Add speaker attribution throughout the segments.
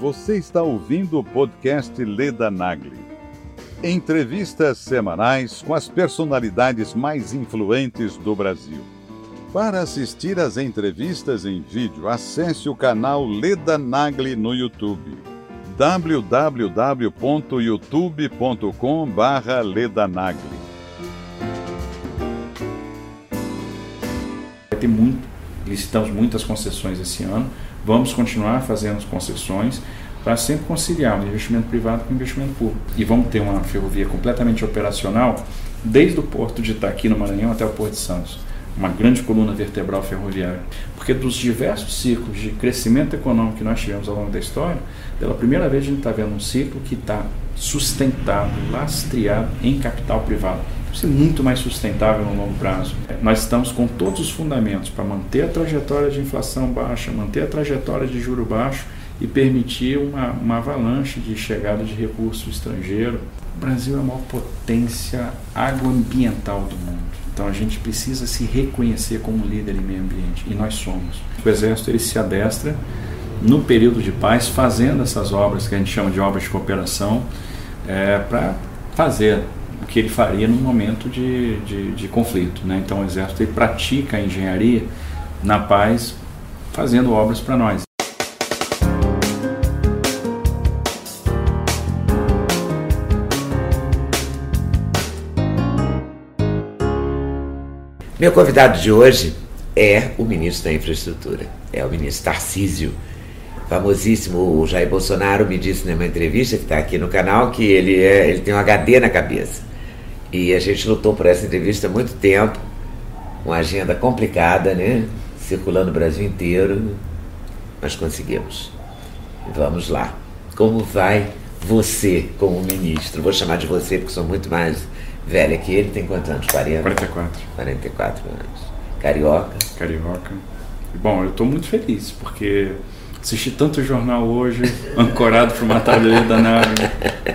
Speaker 1: Você está ouvindo o podcast Leda Nagli. Entrevistas semanais com as personalidades mais influentes do Brasil. Para assistir às entrevistas em vídeo, acesse o canal Leda Nagli no YouTube. www.youtube.com/ledanagli.
Speaker 2: Vai ter muito, licitamos muitas concessões esse ano Vamos continuar fazendo concessões para sempre conciliar o investimento privado com o investimento público. E vamos ter uma ferrovia completamente operacional desde o porto de Itaqui, no Maranhão, até o porto de Santos. Uma grande coluna vertebral ferroviária. Porque dos diversos ciclos de crescimento econômico que nós tivemos ao longo da história, pela primeira vez a gente está vendo um ciclo que está sustentado, lastreado em capital privado ser muito mais sustentável no longo prazo. Nós estamos com todos os fundamentos para manter a trajetória de inflação baixa, manter a trajetória de juro baixo e permitir uma, uma avalanche de chegada de recurso estrangeiro. O Brasil é a maior potência agroambiental do mundo. Então a gente precisa se reconhecer como líder em meio ambiente e nós somos. O Exército ele se adestra no período de paz fazendo essas obras que a gente chama de obras de cooperação é, para fazer o que ele faria num momento de, de, de conflito. Né? Então o Exército ele pratica a engenharia na paz, fazendo obras para nós.
Speaker 3: Meu convidado de hoje é o ministro da Infraestrutura, é o ministro Tarcísio famosíssimo, o Jair Bolsonaro me disse numa entrevista que está aqui no canal que ele, é, ele tem um HD na cabeça. E a gente lutou por essa entrevista há muito tempo, uma agenda complicada, né? Circulando o Brasil inteiro, mas conseguimos. Vamos lá. Como vai você como ministro? Vou chamar de você porque sou muito mais velha que ele. Tem quantos anos? 40?
Speaker 2: 44.
Speaker 3: 44 anos. Carioca?
Speaker 2: Carioca. Bom, eu estou muito feliz porque assisti tanto jornal hoje, ancorado para uma tabela da nave,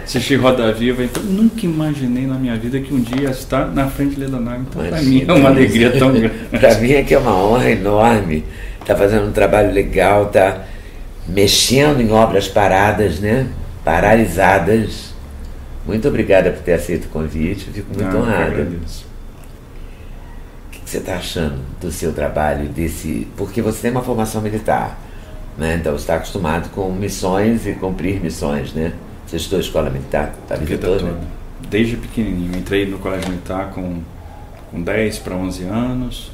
Speaker 2: assisti Roda Viva, então nunca imaginei na minha vida que um dia estar na frente de nave. Então, para mim é uma alegria tão grande.
Speaker 3: para mim é que é uma honra enorme. Está fazendo um trabalho legal, está mexendo em obras paradas, né? Paralisadas. Muito obrigada por ter aceito o convite, fico muito
Speaker 2: Ah, agradeço.
Speaker 3: O que você está achando do seu trabalho, desse. Porque você tem uma formação militar. Né? Então você está acostumado com missões e cumprir missões, né? Você estudou escola militar a
Speaker 2: A
Speaker 3: vida
Speaker 2: vida
Speaker 3: toda?
Speaker 2: toda. Desde pequenininho. Entrei no colégio militar com, com 10 para 11 anos.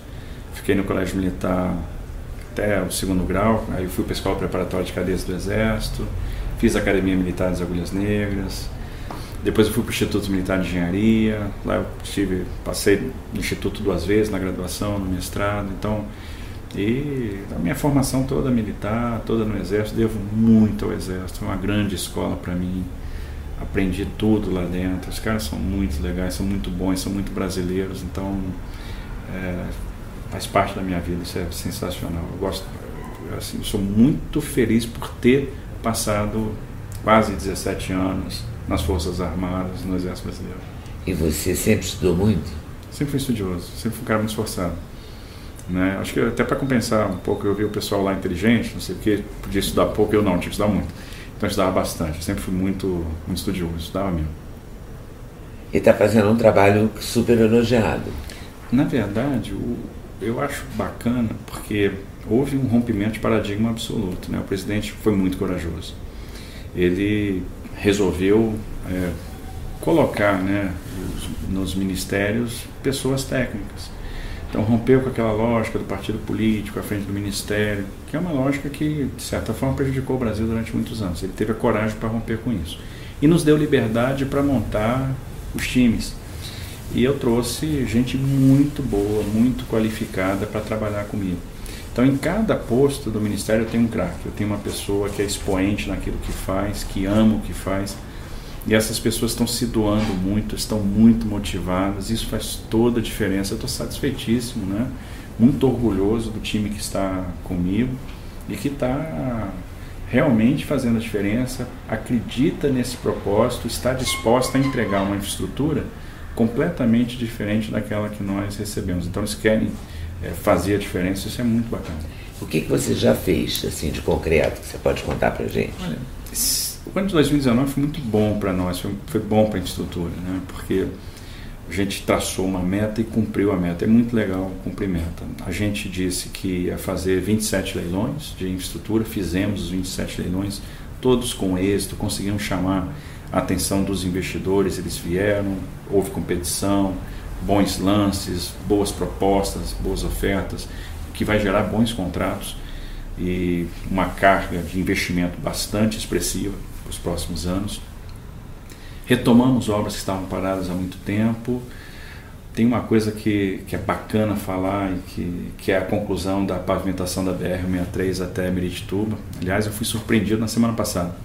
Speaker 2: Fiquei no colégio militar até o segundo grau. Aí eu fui para a escola preparatória de cadeias do Exército. Fiz a Academia Militar das Agulhas Negras. Depois eu fui para o Instituto Militar de Engenharia. Lá eu tive, passei no Instituto duas vezes, na graduação, no mestrado. Então, e a minha formação toda militar, toda no Exército, devo muito ao Exército. Foi uma grande escola para mim. Aprendi tudo lá dentro. Os caras são muito legais, são muito bons, são muito brasileiros. Então, é, faz parte da minha vida. Isso é sensacional. Eu gosto, assim, eu sou muito feliz por ter passado quase 17 anos nas Forças Armadas, no Exército Brasileiro.
Speaker 3: E você sempre estudou muito?
Speaker 2: Sempre fui estudioso, sempre fui um cara muito esforçado. Né? Acho que até para compensar um pouco, eu vi o pessoal lá inteligente, não sei o que, podia estudar pouco, eu não, tinha que estudar muito. Então eu estudava bastante, eu sempre fui muito, muito estudioso, estudava mesmo.
Speaker 3: E está fazendo um trabalho super elogiado.
Speaker 2: Na verdade, o, eu acho bacana porque houve um rompimento de paradigma absoluto. Né? O presidente foi muito corajoso. Ele resolveu é, colocar né, os, nos ministérios pessoas técnicas. Então rompeu com aquela lógica do partido político à frente do ministério, que é uma lógica que, de certa forma, prejudicou o Brasil durante muitos anos. Ele teve a coragem para romper com isso. E nos deu liberdade para montar os times. E eu trouxe gente muito boa, muito qualificada para trabalhar comigo. Então, em cada posto do ministério eu tenho um craque, eu tenho uma pessoa que é expoente naquilo que faz, que ama o que faz. E essas pessoas estão se doando muito, estão muito motivadas, isso faz toda a diferença. Eu estou satisfeitíssimo, né? muito orgulhoso do time que está comigo e que está realmente fazendo a diferença, acredita nesse propósito, está disposta a entregar uma infraestrutura completamente diferente daquela que nós recebemos. Então eles querem é, fazer a diferença, isso é muito bacana.
Speaker 3: O que, que você já fez assim de concreto que você pode contar para gente?
Speaker 2: Olha, o ano de 2019 foi muito bom para nós, foi, foi bom para a infraestrutura, né? porque a gente traçou uma meta e cumpriu a meta. É muito legal cumprir meta. A gente disse que ia fazer 27 leilões de infraestrutura, fizemos os 27 leilões, todos com êxito, conseguimos chamar a atenção dos investidores, eles vieram, houve competição, bons lances, boas propostas, boas ofertas, que vai gerar bons contratos e uma carga de investimento bastante expressiva os próximos anos. Retomamos obras que estavam paradas há muito tempo. Tem uma coisa que, que é bacana falar, e que, que é a conclusão da pavimentação da BR-63 até Meritituba. Aliás, eu fui surpreendido na semana passada.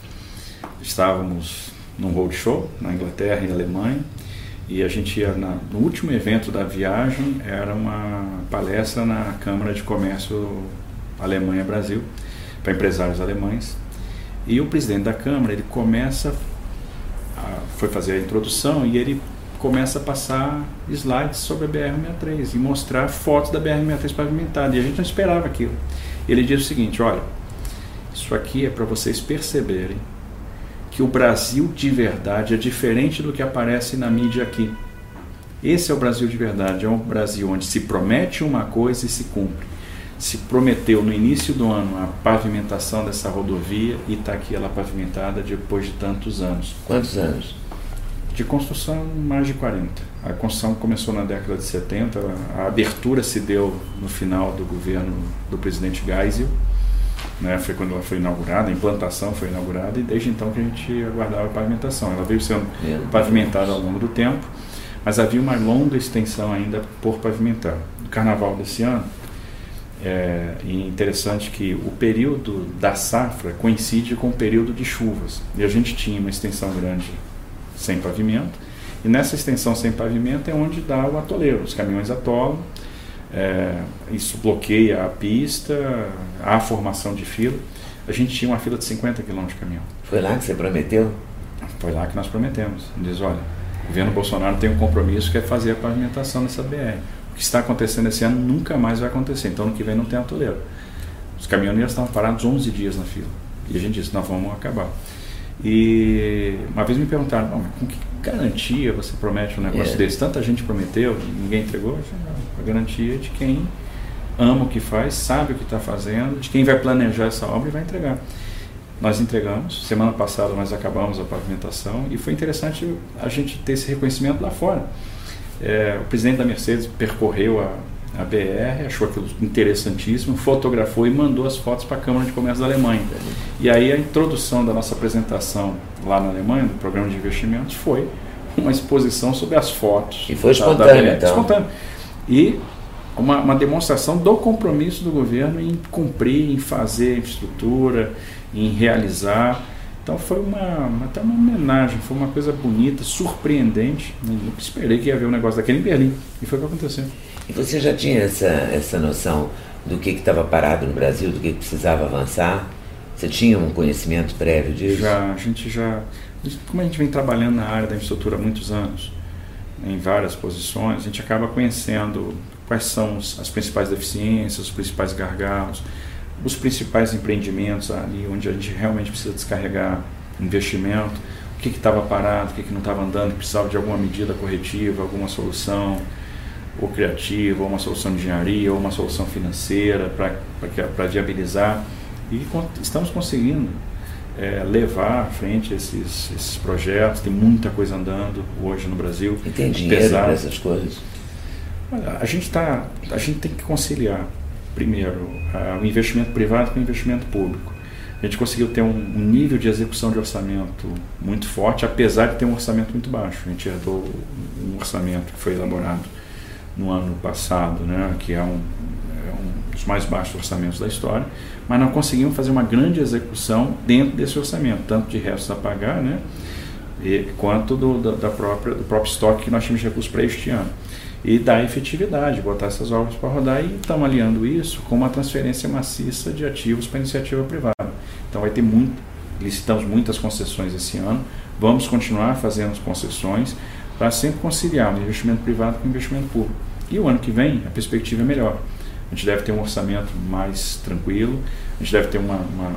Speaker 2: Estávamos num roadshow na Inglaterra e Alemanha, e a gente ia na, no último evento da viagem, era uma palestra na Câmara de Comércio Alemanha-Brasil, para empresários alemães. E o presidente da Câmara, ele começa foi fazer a introdução e ele começa a passar slides sobre a BR-63 e mostrar fotos da BR-63 pavimentada. E a gente não esperava aquilo. Ele diz o seguinte: olha, isso aqui é para vocês perceberem que o Brasil de verdade é diferente do que aparece na mídia aqui. Esse é o Brasil de verdade, é um Brasil onde se promete uma coisa e se cumpre. Se prometeu no início do ano a pavimentação dessa rodovia e está aqui ela pavimentada depois de tantos anos.
Speaker 3: Quantos anos?
Speaker 2: De construção, mais de 40. A construção começou na década de 70, a abertura se deu no final do governo do presidente Geisel, né, foi quando ela foi inaugurada, a implantação foi inaugurada, e desde então que a gente aguardava a pavimentação. Ela veio sendo pavimentada ao longo do tempo, mas havia uma longa extensão ainda por pavimentar. No carnaval desse ano, é interessante que o período da safra coincide com o período de chuvas, e a gente tinha uma extensão grande sem pavimento. E nessa extensão sem pavimento é onde dá o atoleiro. Os caminhões atolam, é, isso bloqueia a pista, há formação de fila. A gente tinha uma fila de 50 km de caminhão.
Speaker 3: Foi lá que você prometeu?
Speaker 2: Foi lá que nós prometemos. Diz, olha, o governo Bolsonaro tem um compromisso que é fazer a pavimentação nessa BR. O que está acontecendo esse ano nunca mais vai acontecer. Então, no que vem não tem atoleiro. Os caminhoneiros estavam parados 11 dias na fila. E a gente disse, nós vamos acabar. E uma vez me perguntaram, com que garantia você promete um negócio é. desse? Tanta gente prometeu, ninguém entregou. A garantia é de quem ama o que faz, sabe o que está fazendo, de quem vai planejar essa obra e vai entregar. Nós entregamos, semana passada nós acabamos a pavimentação e foi interessante a gente ter esse reconhecimento lá fora. É, o presidente da Mercedes percorreu a, a BR, achou aquilo interessantíssimo, fotografou e mandou as fotos para a Câmara de Comércio da Alemanha. E aí a introdução da nossa apresentação lá na Alemanha, do programa de investimentos, foi uma exposição sobre as fotos.
Speaker 3: E foi espontâneo,
Speaker 2: então. E uma, uma, demonstração do compromisso do governo em cumprir, em fazer infraestrutura, em realizar. Então foi uma, até uma homenagem, foi uma coisa bonita, surpreendente. Eu nunca esperei que ia haver um negócio daquele em Berlim. E foi o que aconteceu.
Speaker 3: E você já tinha essa, essa noção do que estava parado no Brasil, do que, que precisava avançar? Você tinha um conhecimento prévio disso?
Speaker 2: Já, a gente já. Como a gente vem trabalhando na área da infraestrutura há muitos anos, em várias posições, a gente acaba conhecendo quais são as principais deficiências, os principais gargalos, os principais empreendimentos ali onde a gente realmente precisa descarregar investimento, o que estava parado, o que, que não estava andando, que precisava de alguma medida corretiva, alguma solução ou criativa, ou uma solução de engenharia, ou uma solução financeira para viabilizar. E estamos conseguindo é, levar à frente esses, esses projetos. Tem muita coisa andando hoje no Brasil.
Speaker 3: E tem dinheiro para essas coisas?
Speaker 2: A gente, tá, a gente tem que conciliar, primeiro, o investimento privado com o investimento público. A gente conseguiu ter um, um nível de execução de orçamento muito forte, apesar de ter um orçamento muito baixo. A gente herdou um orçamento que foi elaborado no ano passado, né, que é um, é um dos mais baixos orçamentos da história, mas não conseguimos fazer uma grande execução dentro desse orçamento, tanto de restos a pagar, né, e, quanto do, da, da, própria, do próprio estoque que nós tínhamos de recursos para este ano. E dar efetividade, botar essas obras para rodar e estamos aliando isso com uma transferência maciça de ativos para iniciativa privada. Então vai ter muito, licitamos muitas concessões esse ano, vamos continuar fazendo concessões, para sempre conciliar o investimento privado com o investimento público. E o ano que vem a perspectiva é melhor. a gente deve ter um orçamento mais tranquilo, a gente deve ter uma, uma,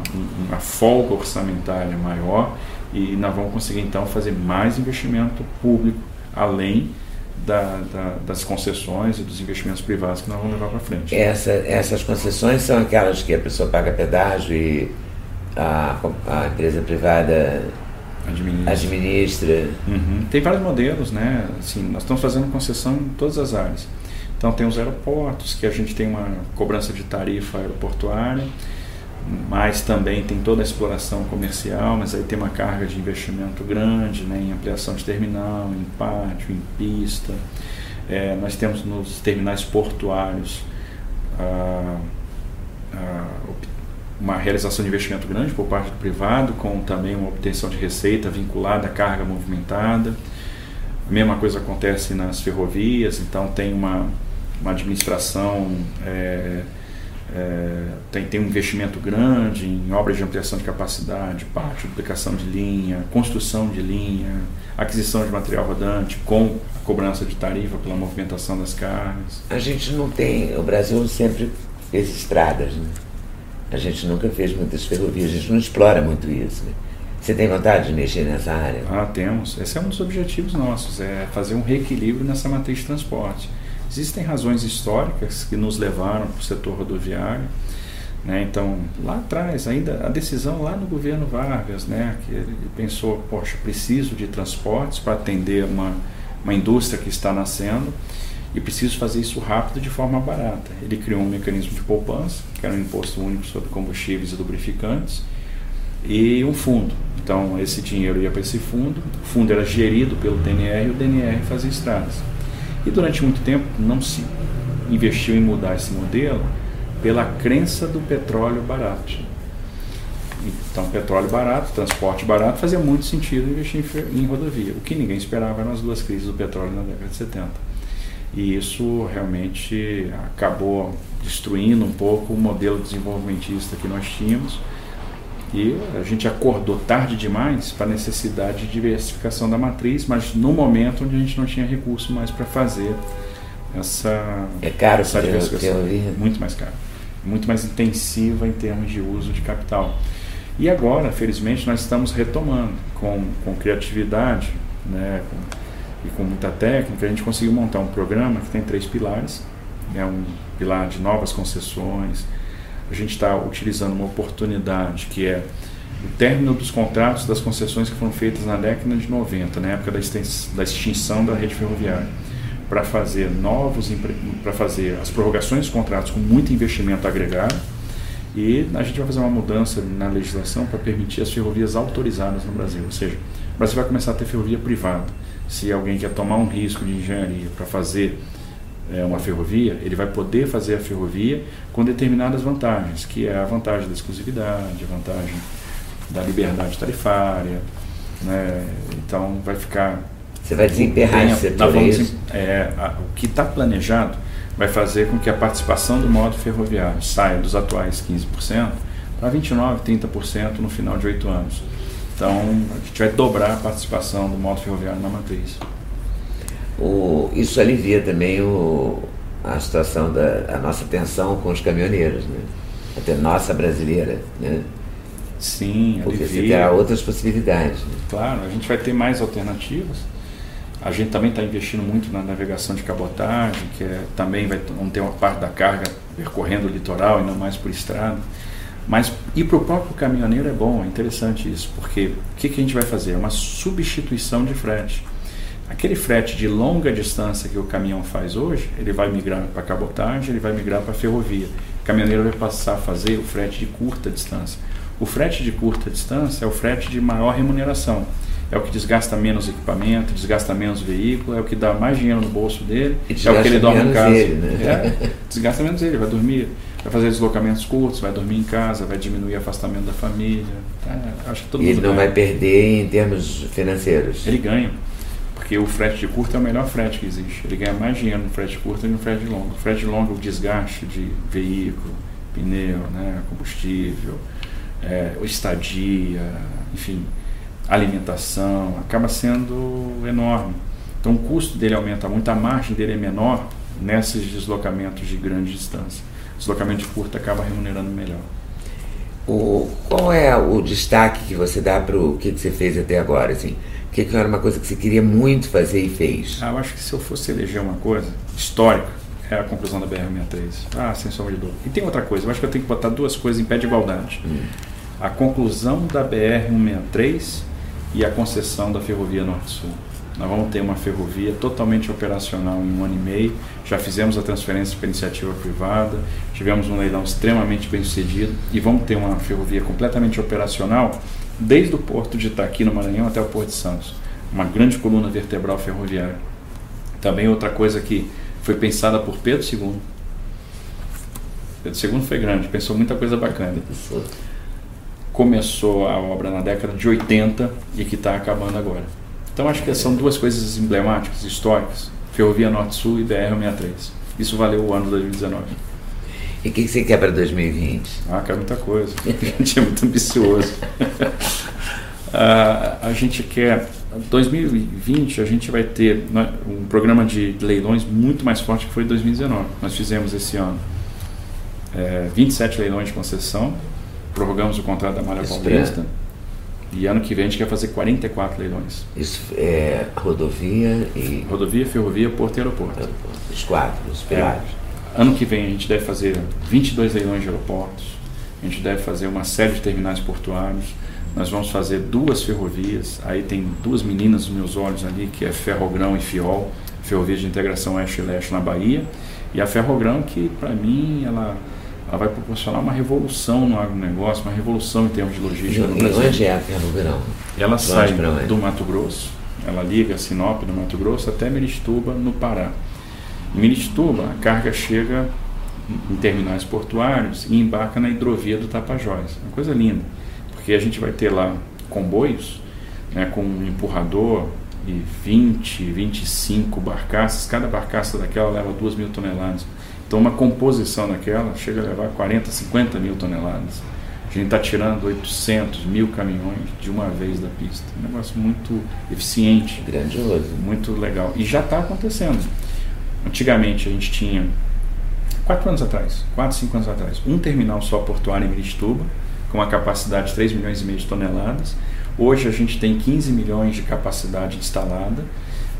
Speaker 2: uma folga orçamentária maior e nós vamos conseguir então fazer mais investimento público além da, da, das concessões e dos investimentos privados que nós vamos levar para frente.
Speaker 3: Essa, essas concessões são aquelas que a pessoa paga pedágio e a, a empresa privada administra. administra.
Speaker 2: Uhum. Tem vários modelos, né? Assim, nós estamos fazendo concessão em todas as áreas. Então tem os aeroportos, que a gente tem uma cobrança de tarifa aeroportuária, mas também tem toda a exploração comercial, mas aí tem uma carga de investimento grande né, em ampliação de terminal, em pátio, em pista. É, nós temos nos terminais portuários uma realização de investimento grande por parte do privado, com também uma obtenção de receita vinculada à carga movimentada. A mesma coisa acontece nas ferrovias, então tem uma, uma administração é, é, tem, tem um investimento grande em obras de ampliação de capacidade, pátio, duplicação de linha, construção de linha, aquisição de material rodante com a cobrança de tarifa pela movimentação das cargas.
Speaker 3: A gente não tem, o Brasil sempre fez estradas, né? a gente nunca fez muitas ferrovias, a gente não explora muito isso. Né? Você tem vontade de mexer nessa área?
Speaker 2: Ah, temos. Esse é um dos objetivos nossos, é fazer um reequilíbrio nessa matriz de transporte. Existem razões históricas que nos levaram para o setor rodoviário. Né? Então, lá atrás, ainda a decisão lá no governo Vargas, né? que ele pensou, poxa, preciso de transportes para atender uma, uma indústria que está nascendo e preciso fazer isso rápido de forma barata. Ele criou um mecanismo de poupança, que era um imposto único sobre combustíveis e lubrificantes, e um fundo. Então, esse dinheiro ia para esse fundo, o fundo era gerido pelo DNR e o DNR fazia estradas. E durante muito tempo não se investiu em mudar esse modelo pela crença do petróleo barato. Então, petróleo barato, transporte barato, fazia muito sentido investir em, em rodovia. O que ninguém esperava eram as duas crises do petróleo na década de 70. E isso realmente acabou destruindo um pouco o modelo desenvolvimentista que nós tínhamos e a gente acordou tarde demais para a necessidade de diversificação da matriz, mas no momento onde a gente não tinha recurso mais para fazer essa,
Speaker 3: é caro
Speaker 2: essa diversificação. Muito mais caro. Muito mais intensiva em termos de uso de capital. E agora, felizmente, nós estamos retomando com, com criatividade né, com, e com muita técnica. A gente conseguiu montar um programa que tem três pilares: é um pilar de novas concessões, a gente está utilizando uma oportunidade que é o término dos contratos das concessões que foram feitas na década de 90, na época da, extinção da rede ferroviária, para fazer novos, para fazer as prorrogações dos contratos com muito investimento agregado. E a gente vai fazer uma mudança na legislação para permitir as ferrovias autorizadas no Brasil. Ou seja, o Brasil vai começar a ter ferrovia privada. Se alguém quer tomar um risco de engenharia para fazer é, uma ferrovia, ele vai poder fazer a ferrovia com determinadas vantagens, que é a vantagem da exclusividade, a vantagem da liberdade tarifária, né? então vai ficar...
Speaker 3: Você vai desemperrar esse setor,
Speaker 2: vamos, é, a, O que está planejado vai fazer com que a participação do modo ferroviário saia dos atuais 15% para 29%, 30% no final de oito anos. Então, a gente vai dobrar a participação do modo ferroviário na matriz
Speaker 3: o, isso alivia também o, a situação da a nossa tensão com os caminhoneiros, né? Até nossa brasileira, né?
Speaker 2: Sim,
Speaker 3: Porque alivia. você terá outras possibilidades. Né?
Speaker 2: Claro, a gente vai ter mais alternativas. A gente também está investindo muito na navegação de cabotagem, que é, também vai ter uma parte da carga percorrendo o litoral e não mais por estrada. Mas e para o próprio caminhoneiro é bom, é interessante isso, porque o que, que a gente vai fazer? É uma substituição de frete. Aquele frete de longa distância que o caminhão faz hoje, ele vai migrar para cabotagem, ele vai migrar para ferrovia. O caminhoneiro vai passar a fazer o frete de curta distância. O frete de curta distância é o frete de maior remuneração. É o que desgasta menos equipamento, desgasta menos veículo, é o que dá mais dinheiro no bolso dele, é o que ele dorme em casa. Ele, né? é, desgasta menos ele, vai dormir, vai fazer deslocamentos curtos, vai dormir em casa, vai diminuir o afastamento da família. É, acho que todo
Speaker 3: e
Speaker 2: ele
Speaker 3: não ganha. vai perder em termos financeiros.
Speaker 2: Ele ganha porque o frete de curto é o melhor frete que existe. Ele ganha mais dinheiro no frete curto do que no frete longo. O frete longo, o desgaste de veículo, pneu, né, combustível, é, estadia, enfim, alimentação, acaba sendo enorme. Então o custo dele aumenta muito, a margem dele é menor nesses deslocamentos de grande distância. deslocamento de curta acaba remunerando melhor.
Speaker 3: O, qual é o destaque que você dá para o que, que você fez até agora? Assim? Que, que era uma coisa que você queria muito fazer e fez?
Speaker 2: Ah, eu acho que se eu fosse eleger uma coisa histórica, é a conclusão da BR-63. Ah, sem sombra de dúvida. E tem outra coisa, eu acho que eu tenho que botar duas coisas em pé de igualdade. Hum. A conclusão da BR-163 e a concessão da Ferrovia Norte-Sul. Nós vamos ter uma ferrovia totalmente operacional em um ano e meio. Já fizemos a transferência para iniciativa privada, tivemos um leilão extremamente bem sucedido e vamos ter uma ferrovia completamente operacional desde o porto de Itaqui, no Maranhão, até o Porto de Santos. Uma grande coluna vertebral ferroviária. Também outra coisa que foi pensada por Pedro II. Pedro II foi grande, pensou muita coisa bacana. Começou a obra na década de 80 e que está acabando agora então acho que são duas coisas emblemáticas, históricas, Ferrovia Norte-Sul e BR-63. Isso valeu o ano de 2019.
Speaker 3: E o que, que você quer para 2020?
Speaker 2: Ah, quer muita coisa. A gente é muito ambicioso. uh, a gente quer 2020 a gente vai ter né, um programa de leilões muito mais forte que foi 2019. Nós fizemos esse ano é, 27 leilões de concessão, prorrogamos o contrato da Malha Paulista. E ano que vem a gente quer fazer 44 leilões.
Speaker 3: Isso é rodovia e.
Speaker 2: Rodovia, ferrovia, porto e aeroporto.
Speaker 3: aeroporto. Os quatro, os pilares.
Speaker 2: É. Ano que vem a gente deve fazer 22 leilões de aeroportos, a gente deve fazer uma série de terminais portuários, nós vamos fazer duas ferrovias, aí tem duas meninas nos meus olhos ali, que é Ferrogrão e Fiol, Ferrovia de Integração Oeste e Leste na Bahia, e a Ferrogrão que para mim ela ela vai proporcionar uma revolução no agronegócio, uma revolução em termos de logística
Speaker 3: e, no Brasil. E onde é a Ferroverão?
Speaker 2: Ela sai do Mato Grosso, ela liga Sinop no Mato Grosso até Mirituba no Pará. Em Mirituba, a carga chega em terminais portuários e embarca na hidrovia do Tapajós. Uma coisa linda, porque a gente vai ter lá comboios né, com um empurrador e 20, 25 barcaças, cada barcaça daquela leva 2 mil toneladas. Então, uma composição daquela chega a levar 40, 50 mil toneladas. A gente está tirando 800 mil caminhões de uma vez da pista. Um negócio muito eficiente.
Speaker 3: Grandioso.
Speaker 2: Muito legal. E já está acontecendo. Antigamente a gente tinha, quatro anos atrás, quatro, cinco anos atrás, um terminal só portuário em Mirituba, com uma capacidade de 3 milhões e meio de toneladas. Hoje a gente tem 15 milhões de capacidade instalada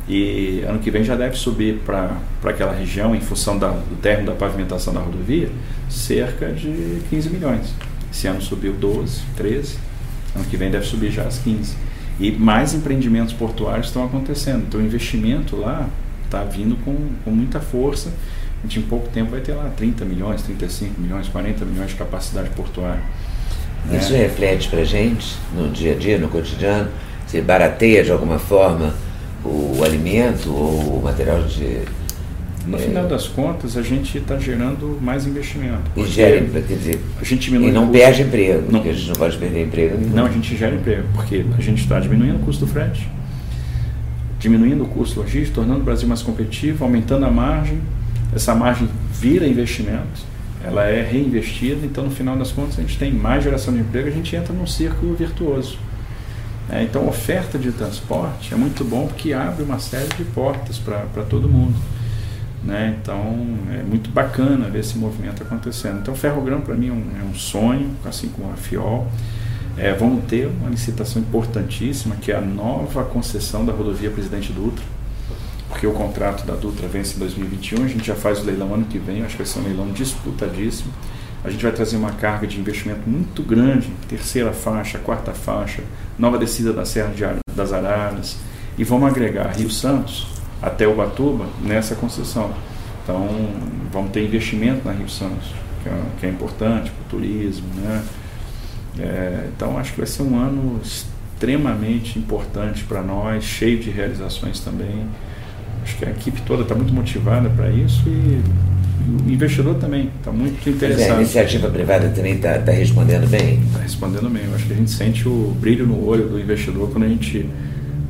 Speaker 2: e ano que vem já deve subir para aquela região, em função da, do término da pavimentação da rodovia, cerca de 15 milhões. Esse ano subiu 12, 13, ano que vem deve subir já as 15. E mais empreendimentos portuários estão acontecendo. Então o investimento lá está vindo com, com muita força. A gente em pouco tempo vai ter lá 30 milhões, 35 milhões, 40 milhões de capacidade portuária.
Speaker 3: Né? Isso reflete para a gente no dia a dia, no cotidiano? Se barateia de alguma forma o alimento ou o material de.
Speaker 2: No é, final das contas, a gente está gerando mais investimento.
Speaker 3: E gera, quer dizer,
Speaker 2: a gente diminui
Speaker 3: e não perde emprego, não, porque a gente não pode perder emprego.
Speaker 2: Nenhum. Não, a gente gera emprego, porque a gente está diminuindo o custo do frete, diminuindo o custo logístico, tornando o Brasil mais competitivo, aumentando a margem. Essa margem vira investimento, ela é reinvestida, então no final das contas a gente tem mais geração de emprego, a gente entra num círculo virtuoso. É, então, oferta de transporte é muito bom porque abre uma série de portas para todo mundo. Né? Então, é muito bacana ver esse movimento acontecendo. Então, Ferrogrão, para mim, é um, é um, sonho, assim como a FIOL. É, vamos ter uma licitação importantíssima, que é a nova concessão da rodovia Presidente Dutra, porque o contrato da Dutra vence em 2021, a gente já faz o leilão ano que vem, acho que vai ser um leilão disputadíssimo. A gente vai trazer uma carga de investimento muito grande, terceira faixa, quarta faixa, nova descida da Serra de das Araras, e vamos agregar Rio Santos até Ubatuba nessa concessão. Então, vamos ter investimento na Rio Santos, que é, que é importante para o turismo. Né? É, então, acho que vai ser um ano extremamente importante para nós, cheio de realizações também. Acho que a equipe toda está muito motivada para isso e o investidor também está muito interessado.
Speaker 3: a iniciativa privada também está tá respondendo bem?
Speaker 2: Está respondendo bem. Eu acho que a gente sente o brilho no olho do investidor quando a gente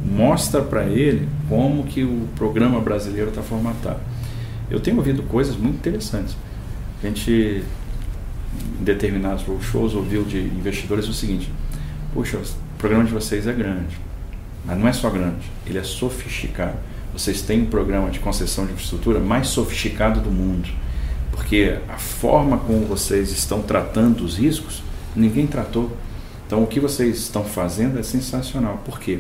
Speaker 2: mostra para ele como que o programa brasileiro está formatado. Eu tenho ouvido coisas muito interessantes. A gente, em determinados shows, ouviu de investidores o seguinte: Puxa, o programa de vocês é grande, mas não é só grande, ele é sofisticado. Vocês têm um programa de concessão de infraestrutura mais sofisticado do mundo porque a forma como vocês estão tratando os riscos, ninguém tratou. Então, o que vocês estão fazendo é sensacional. Por quê?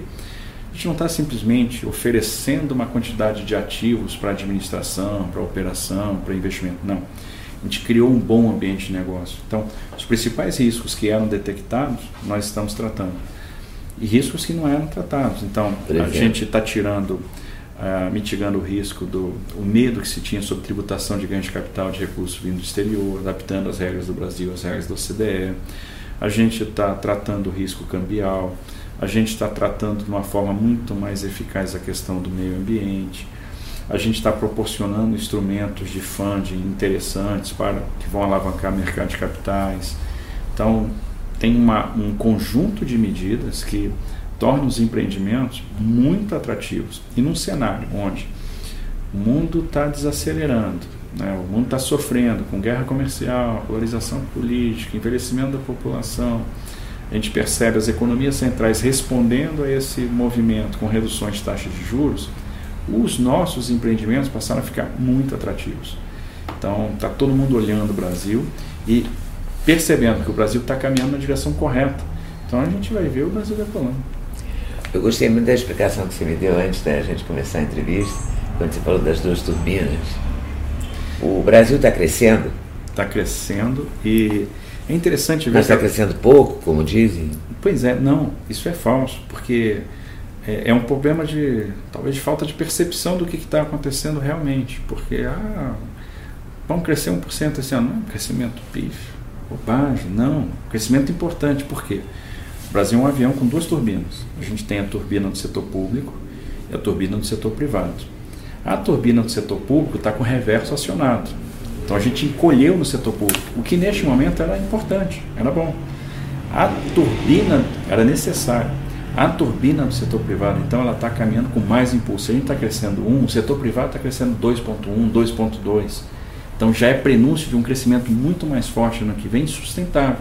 Speaker 2: A gente não está simplesmente oferecendo uma quantidade de ativos para administração, para operação, para investimento. Não. A gente criou um bom ambiente de negócio. Então, os principais riscos que eram detectados, nós estamos tratando. E riscos que não eram tratados. Então, a gente está tirando uh, mitigando o risco do o medo que se tinha sobre tributação de ganho de capital de recursos vindo do exterior, adaptando as regras do Brasil às regras do OCDE. A gente está tratando o risco cambial, a gente está tratando de uma forma muito mais eficaz a questão do meio ambiente. A gente está proporcionando instrumentos de funding interessantes para que vão alavancar mercado de capitais. Então, tem uma, um conjunto de medidas que torna os empreendimentos muito atrativos. E num cenário onde o mundo está desacelerando, né? o mundo está sofrendo com guerra comercial, polarização política, envelhecimento da população, a gente percebe as economias centrais respondendo a esse movimento com reduções de taxas de juros, os nossos empreendimentos passaram a ficar muito atrativos. Então, está todo mundo olhando o Brasil e percebendo que o Brasil está caminhando na direção correta. Então, a gente vai ver o Brasil decolando.
Speaker 3: Eu gostei muito da explicação que você me deu antes da gente começar a entrevista, quando você falou das duas turbinas. O Brasil está crescendo?
Speaker 2: Está crescendo e é interessante ver.
Speaker 3: Mas está crescendo pouco, como dizem?
Speaker 2: Pois é, não, isso é falso, porque é, é um problema de talvez de falta de percepção do que está acontecendo realmente. Porque ah, vamos crescer 1% esse ano. Não é um crescimento pífio, bobagem, não. Crescimento importante, por quê? O Brasil é um avião com duas turbinas. A gente tem a turbina do setor público e a turbina do setor privado. A turbina do setor público está com reverso acionado. Então a gente encolheu no setor público, o que neste momento era importante, era bom. A turbina era necessária. A turbina do setor privado, então, ela está caminhando com mais impulso. A gente está crescendo 1, o setor privado está crescendo 2,1, 2,2. Então já é prenúncio de um crescimento muito mais forte no que vem, sustentável.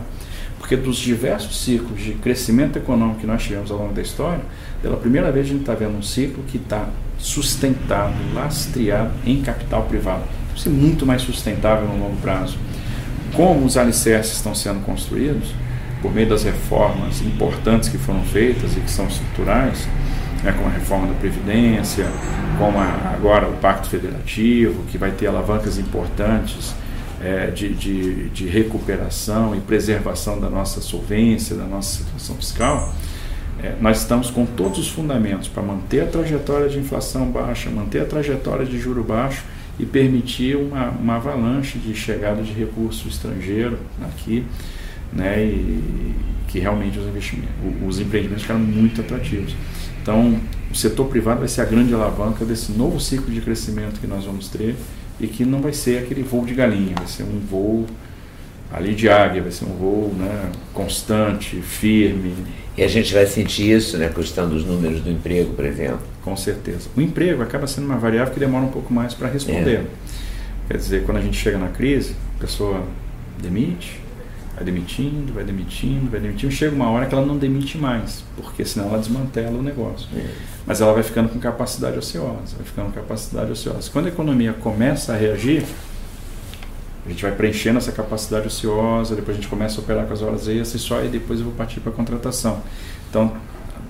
Speaker 2: Porque dos diversos ciclos de crescimento econômico que nós tivemos ao longo da história, pela primeira vez a gente está vendo um ciclo que está sustentado, lastreado em capital privado. Isso é muito mais sustentável no longo prazo. Como os alicerces estão sendo construídos, por meio das reformas importantes que foram feitas e que são estruturais, né, como a reforma da Previdência, como a, agora o Pacto Federativo, que vai ter alavancas importantes é, de, de, de, recuperação e preservação da nossa solvência, da nossa situação fiscal, é, nós estamos com todos os fundamentos para manter a trajetória de inflação baixa, manter a trajetória de juro baixo e permitir uma, uma avalanche de chegada de recurso estrangeiro aqui, né, e que realmente os investimentos, os empreendimentos ficaram muito atrativos. Então, o setor privado vai ser a grande alavanca desse novo ciclo de crescimento que nós vamos ter e que não vai ser aquele voo de galinha, vai ser um voo ali de águia, vai ser um voo né, constante, firme.
Speaker 3: E a gente vai sentir isso, né, questão dos números do emprego, por exemplo.
Speaker 2: Com certeza. O emprego acaba sendo uma variável que demora um pouco mais para responder. É. Quer dizer, quando a gente chega na crise, a pessoa demite, vai demitindo, vai demitindo, vai demitindo, chega uma hora que ela não demite mais, porque senão ela desmantela o negócio. É. Mas ela vai ficando com capacidade ociosa, vai ficando com capacidade ociosa. Quando a economia começa a reagir, a gente vai preenchendo essa capacidade ociosa, depois a gente começa a operar com as horas extras e só aí depois eu vou partir para a contratação. Então,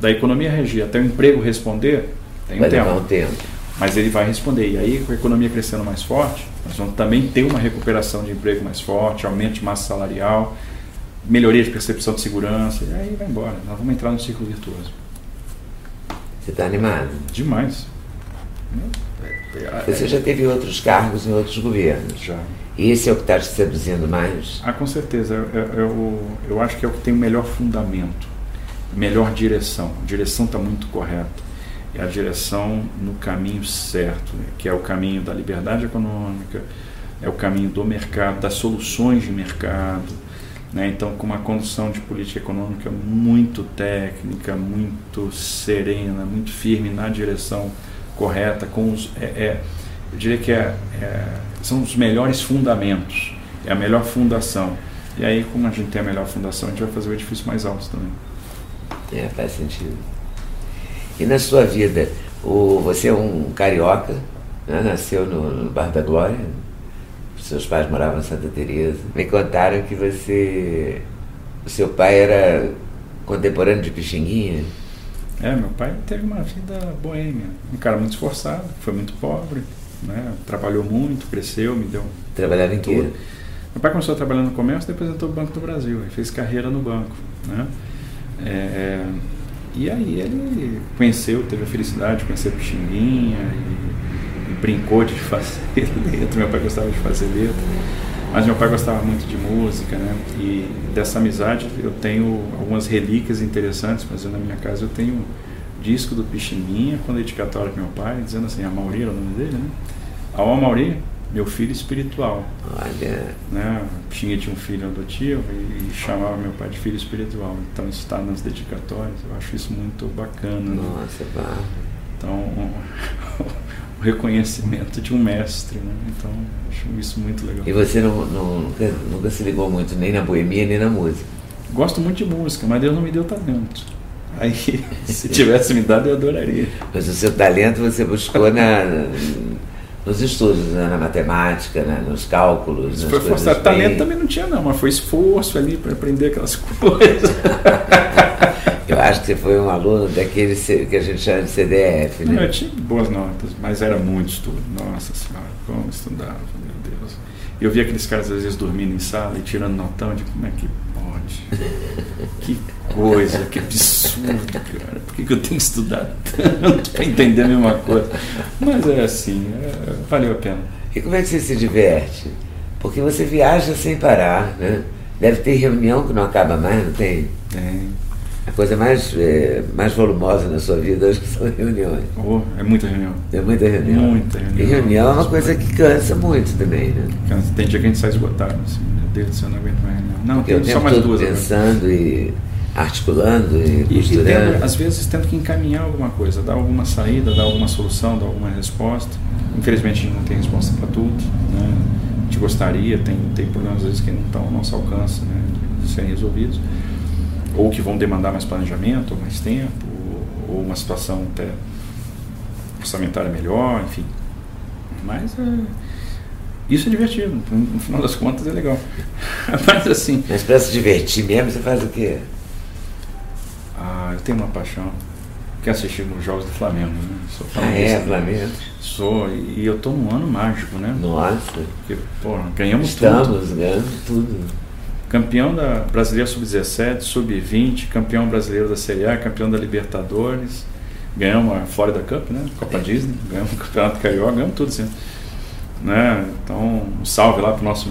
Speaker 2: da economia reagir até o emprego responder, tem um
Speaker 3: vai
Speaker 2: tempo.
Speaker 3: Um tempo.
Speaker 2: Mas ele vai responder. E aí, com a economia crescendo mais forte, nós vamos também ter uma recuperação de emprego mais forte, aumento de massa salarial, melhoria de percepção de segurança, e aí vai embora. Nós vamos entrar no ciclo virtuoso.
Speaker 3: Você está animado?
Speaker 2: Demais.
Speaker 3: Você já teve outros cargos em outros governos?
Speaker 2: Já.
Speaker 3: E esse é o que está te seduzindo mais?
Speaker 2: Ah, com certeza. Eu, eu, eu acho que é o que tem o melhor fundamento, melhor direção. A direção está muito correta é a direção no caminho certo, né? que é o caminho da liberdade econômica, é o caminho do mercado, das soluções de mercado. Né? Então, com uma condução de política econômica muito técnica, muito serena, muito firme na direção correta, com os, é, é, eu diria que é, é, são os melhores fundamentos, é a melhor fundação. E aí, como a gente tem a melhor fundação, a gente vai fazer o edifício mais alto também.
Speaker 3: É, faz sentido. E na sua vida, o, você é um carioca, né? nasceu no, no Bar da Glória, Seus pais moravam em Santa Teresa. Me contaram que você. O seu pai era contemporâneo de Pixinguinha.
Speaker 2: É, meu pai teve uma vida boêmia. Um cara muito esforçado, foi muito pobre, né? trabalhou muito, cresceu, me deu.
Speaker 3: Trabalhava em quê?
Speaker 2: Tudo. Meu pai começou trabalhando no comércio, depois entrou no Banco do Brasil, ele fez carreira no banco. Né? É, e aí ele conheceu, teve a felicidade de conhecer Pixinguinha e, e brincou de fazer letra. Meu pai gostava de fazer letra, mas meu pai gostava muito de música, né? E dessa amizade eu tenho algumas relíquias interessantes, mas na minha casa eu tenho disco do Pixinguinha com dedicatória para meu pai, dizendo assim, a Mauri era o nome dele, né? Ao Mauri, meu filho espiritual.
Speaker 3: Olha.
Speaker 2: Né? Tinha tinha um filho adotivo e, e, chamava meu pai de filho espiritual. Então isso está nas dedicatórias. Eu acho isso muito bacana. Né?
Speaker 3: Nossa, né?
Speaker 2: Então um, o reconhecimento de um mestre, né? Então acho isso muito legal.
Speaker 3: E você não, não, nunca, nunca se ligou muito nem na boemia nem na música?
Speaker 2: Gosto muito de música, mas Deus não me deu talento. Aí, se tivesse me dado, eu adoraria.
Speaker 3: Mas o seu talento você buscou na, nos estudos, né? na matemática, né? nos cálculos.
Speaker 2: Isso foi forçado. Talento também não tinha, não, mas foi esforço ali para aprender aquelas coisas.
Speaker 3: eu acho que você foi um aluno daquele que a gente chama de CDF, né?
Speaker 2: Não, eu tinha boas notas, mas era muito estudo. Nossa Senhora, como estudava, meu Deus. Eu via aqueles caras às vezes dormindo em sala e tirando notão de como é que pode. Que coisa, que absurdo, cara. Por que, que eu tenho que estudar tanto para entender a mesma coisa? Mas é assim, é, valeu a pena.
Speaker 3: E como é que você se diverte? Porque você viaja sem parar, né? Deve ter reunião que não acaba mais, não tem?
Speaker 2: Tem.
Speaker 3: A coisa mais, é, mais volumosa na sua vida que são reuniões.
Speaker 2: Oh, é muita reunião.
Speaker 3: É muita reunião.
Speaker 2: Muita reunião.
Speaker 3: E reunião é uma coisa que cansa muito também, né?
Speaker 2: Cansa. Tem dia que a gente sai esgotado, assim, Deus do céu, não aguento mais reunião. Não, tem só mais duas.
Speaker 3: pensando e articulando e, e costurando.
Speaker 2: E tendo, às vezes tendo que encaminhar alguma coisa, dar alguma saída, dar alguma solução, dar alguma resposta. Infelizmente a gente não tem resposta para tudo, né? A gente gostaria, tem, tem problemas às vezes que não estão ao nosso alcance né, de serem resolvidos, ou que vão demandar mais planejamento, ou mais tempo, ou, ou uma situação até orçamentária melhor, enfim. Mas é, isso é divertido, no final das contas é legal. Mas assim.
Speaker 3: Mas para se divertir mesmo, você faz o quê?
Speaker 2: Ah, eu tenho uma paixão. Que é assistir os jogos do Flamengo, né?
Speaker 3: Sou ah, é, Flamengo?
Speaker 2: Sou, e, eu estou num ano mágico, né?
Speaker 3: Nossa.
Speaker 2: Porque, pô, ganhamos
Speaker 3: Estamos
Speaker 2: tudo.
Speaker 3: Estamos ganhando tudo.
Speaker 2: Campeão da Brasileira Sub-17, Sub-20, campeão brasileiro da Série A, campeão da Libertadores. Ganhamos a Florida Cup, né? Copa Disney, ganhamos o Campeonato Carioca, ganhamos tudo assim. Né? Então, um salve lá pro nosso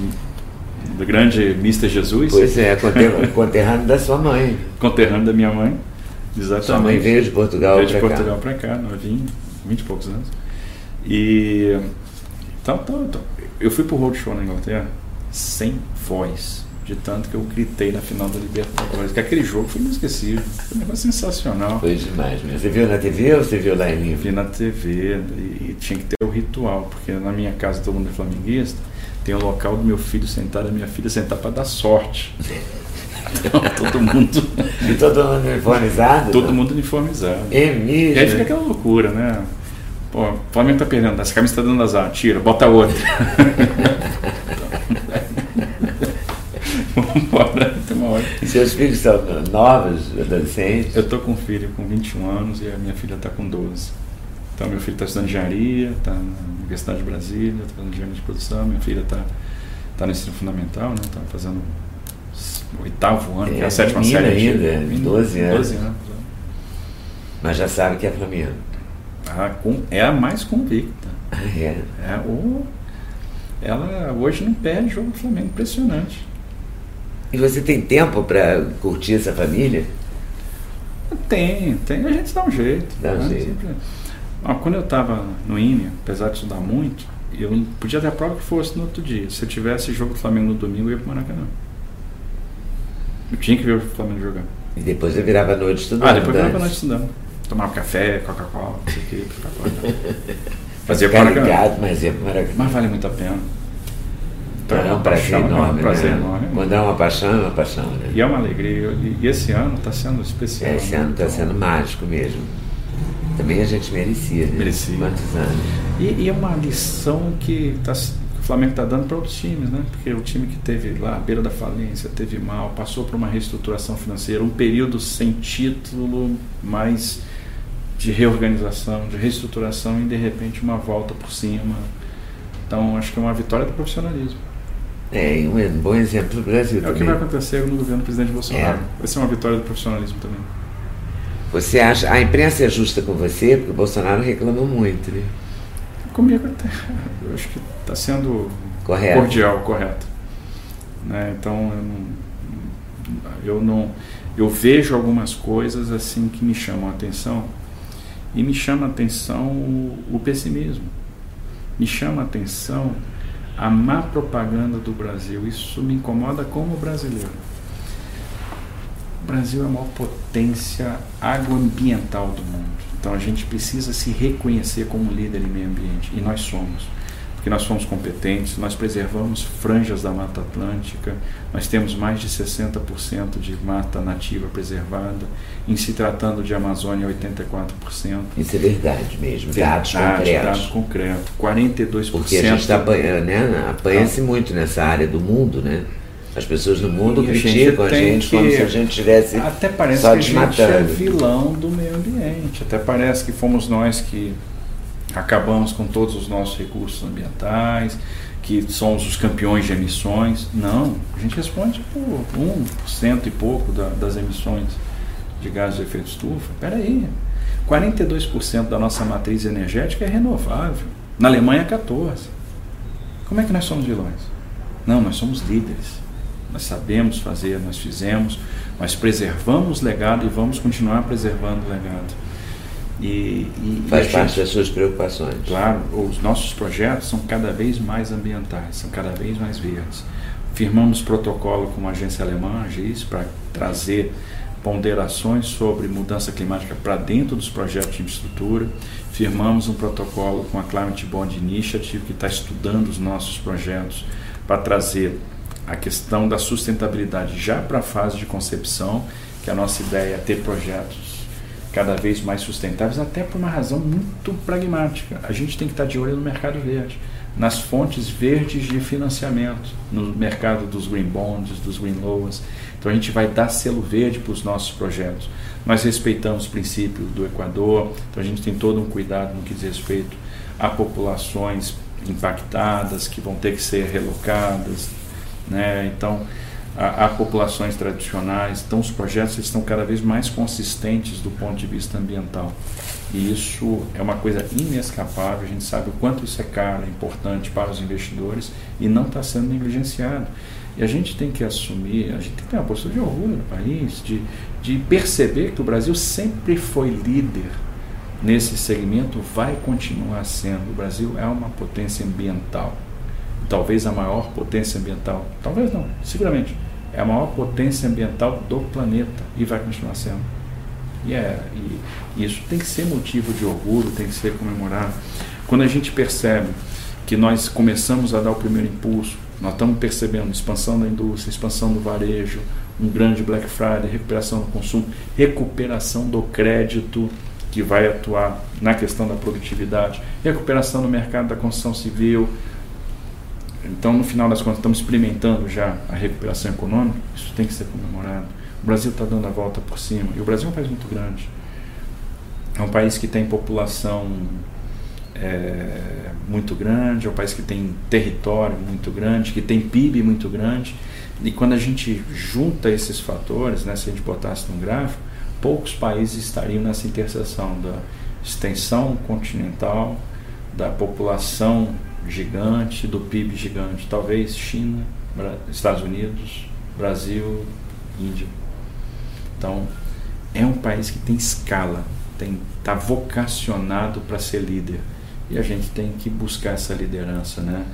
Speaker 2: do grande Mr. Jesus.
Speaker 3: Pois é, conterrâneo da sua mãe.
Speaker 2: Conterrâneo da minha mãe, exatamente.
Speaker 3: Sua mãe veio de Portugal
Speaker 2: Veio de Portugal para cá, novinha, 20 e poucos anos. E então, então, então eu fui pro roadshow na Inglaterra sem voz, de tanto que eu gritei na final da Libertadores, que aquele jogo foi inesquecível, foi um negócio sensacional.
Speaker 3: Foi demais, mesmo. Você viu na TV ou você viu lá em livro?
Speaker 2: Vi na TV e, e tinha que ter o ritual, porque na minha casa todo mundo é flamenguista, tem o local do meu filho sentar, da minha filha sentar para dar sorte. Então, todo mundo.
Speaker 3: E todo mundo uniformizado?
Speaker 2: Todo mundo uniformizado.
Speaker 3: É mesmo?
Speaker 2: E aí fica aquela loucura, né? Pô, o Flamengo tá perdendo, essa camisa tá dando azar, tira, bota outra. Vambora, tem uma hora.
Speaker 3: E seus filhos são novos, adolescentes?
Speaker 2: Eu tô com um filho com 21 anos e a minha filha tá com 12. Então, meu filho está estudando engenharia, está na Universidade de Brasília, está fazendo engenharia de produção. Minha filha está tá no ensino fundamental, né? Está fazendo o oitavo ano, é, que é a sétima série.
Speaker 3: ainda, é, 12 anos.
Speaker 2: 12 anos.
Speaker 3: Mas já sabe que é Flamengo.
Speaker 2: Ah, com, é a mais convicta.
Speaker 3: Ah, é?
Speaker 2: é o, ela hoje não perde jogo do Flamengo, impressionante.
Speaker 3: E você tem tempo para curtir essa família?
Speaker 2: Tem, tem. A gente dá um jeito.
Speaker 3: Dá um né? jeito. Sempre,
Speaker 2: ah, quando eu estava no INE, apesar de estudar muito, eu podia ter a prova que fosse no outro dia. Se eu tivesse jogo do Flamengo no domingo, eu ia para o Maracanã. Eu tinha que ver o Flamengo jogar.
Speaker 3: E depois eu virava a noite estudando.
Speaker 2: Ah, depois eu virava a noite estudando. Tomava café, Coca-Cola, não sei o que, Coca-Cola. Fazia
Speaker 3: Maracanã. mas ia para Maracanã.
Speaker 2: Mas vale muito a pena.
Speaker 3: Então, é um prazer enorme.
Speaker 2: É um prazer
Speaker 3: né?
Speaker 2: enorme.
Speaker 3: Quando é uma paixão, é uma paixão. Né?
Speaker 2: E é uma alegria. E, esse ano está sendo especial.
Speaker 3: Esse ano está sendo mágico mesmo. Também a gente merecia, né?
Speaker 2: Merecia.
Speaker 3: Quantos anos?
Speaker 2: E, e é uma lição que, tá, que o Flamengo está dando para outros times, né? Porque o time que teve lá à beira da falência, teve mal, passou por uma reestruturação financeira, um período sem título, mas de reorganização, de reestruturação e de repente uma volta por cima. Então acho que é uma vitória do profissionalismo.
Speaker 3: É, um bom exemplo do Brasil. É
Speaker 2: também. o que vai acontecer no governo do presidente Bolsonaro. É. Vai ser uma vitória do profissionalismo também.
Speaker 3: Você acha. A imprensa é justa com você, porque o Bolsonaro reclamou muito, né?
Speaker 2: Comigo até. Eu acho que está sendo correto. cordial, correto. Né? Então eu não, eu não. Eu vejo algumas coisas assim que me chamam a atenção. E me chama a atenção o, o pessimismo. Me chama a atenção a má propaganda do Brasil. Isso me incomoda como brasileiro. O Brasil é a maior potência agroambiental do mundo. Então a gente precisa se reconhecer como líder em meio ambiente. E nós somos. Porque nós somos competentes, nós preservamos franjas da Mata Atlântica, nós temos mais de 60% de mata nativa preservada, em se tratando de Amazônia, 84%.
Speaker 3: Isso é verdade mesmo, dados concretos.
Speaker 2: Dados concretos, 42%.
Speaker 3: Porque a gente está apanhando, né? apanha-se muito nessa área do mundo, né? As pessoas no mundo e criticam a gente, a gente que, como se a gente tivesse
Speaker 2: Até parece só que a gente é vilão do meio ambiente. Até parece que fomos nós que acabamos com todos os nossos recursos ambientais, que somos os campeões de emissões. Não, a gente responde por 1% e pouco da, das emissões de gases de efeito estufa. Espera aí, 42% da nossa matriz energética é renovável. Na Alemanha, 14%. Como é que nós somos vilões? Não, nós somos líderes nós sabemos fazer, nós fizemos, nós preservamos o legado e vamos continuar preservando o legado.
Speaker 3: E, e Faz e parte gente, das suas preocupações.
Speaker 2: Claro, os nossos projetos são cada vez mais ambientais, são cada vez mais verdes. Firmamos protocolo com a agência alemã, a GIS, para trazer ponderações sobre mudança climática para dentro dos projetos de infraestrutura. Firmamos um protocolo com a Climate Bond Initiative, que está estudando os nossos projetos para trazer a questão da sustentabilidade já para a fase de concepção, que a nossa ideia é ter projetos cada vez mais sustentáveis, até por uma razão muito pragmática. A gente tem que estar de olho no mercado verde, nas fontes verdes de financiamento, no mercado dos green bonds, dos green loans. Então a gente vai dar selo verde para os nossos projetos. Nós respeitamos o princípio do Equador, então a gente tem todo um cuidado no que diz respeito a populações impactadas que vão ter que ser relocadas, né? Então, há, há, populações tradicionais, então os projetos estão cada vez mais consistentes do ponto de vista ambiental. E isso é uma coisa inescapável, a gente sabe o quanto isso é caro, é importante para os investidores e não está sendo negligenciado. E a gente tem que assumir, a gente tem que ter uma postura de orgulho no país, de, de perceber que o Brasil sempre foi líder nesse segmento, vai continuar sendo. O Brasil é uma potência ambiental talvez a maior potência ambiental, talvez não, seguramente, é a maior potência ambiental do planeta e vai continuar sendo. E, é, e, isso tem que ser motivo de orgulho, tem que ser comemorado. Quando a gente percebe que nós começamos a dar o primeiro impulso, nós estamos percebendo expansão da indústria, expansão do varejo, um grande Black Friday, recuperação do consumo, recuperação do crédito, que vai atuar na questão da produtividade, recuperação no mercado da construção civil, então, no final das contas, estamos experimentando já a recuperação econômica, isso tem que ser comemorado. O Brasil está dando a volta por cima, e o Brasil é um país muito grande. É um país que tem população é, muito grande, é um país que tem território muito grande, que tem PIB muito grande. E quando a gente junta esses fatores, né, se a gente botasse num gráfico, poucos países estariam nessa interseção da extensão continental, da população gigante, do PIB gigante. Talvez China, Estados Unidos, Brasil, Índia. Então, é um país que tem escala, está vocacionado para ser líder. E a gente tem que buscar essa liderança, né?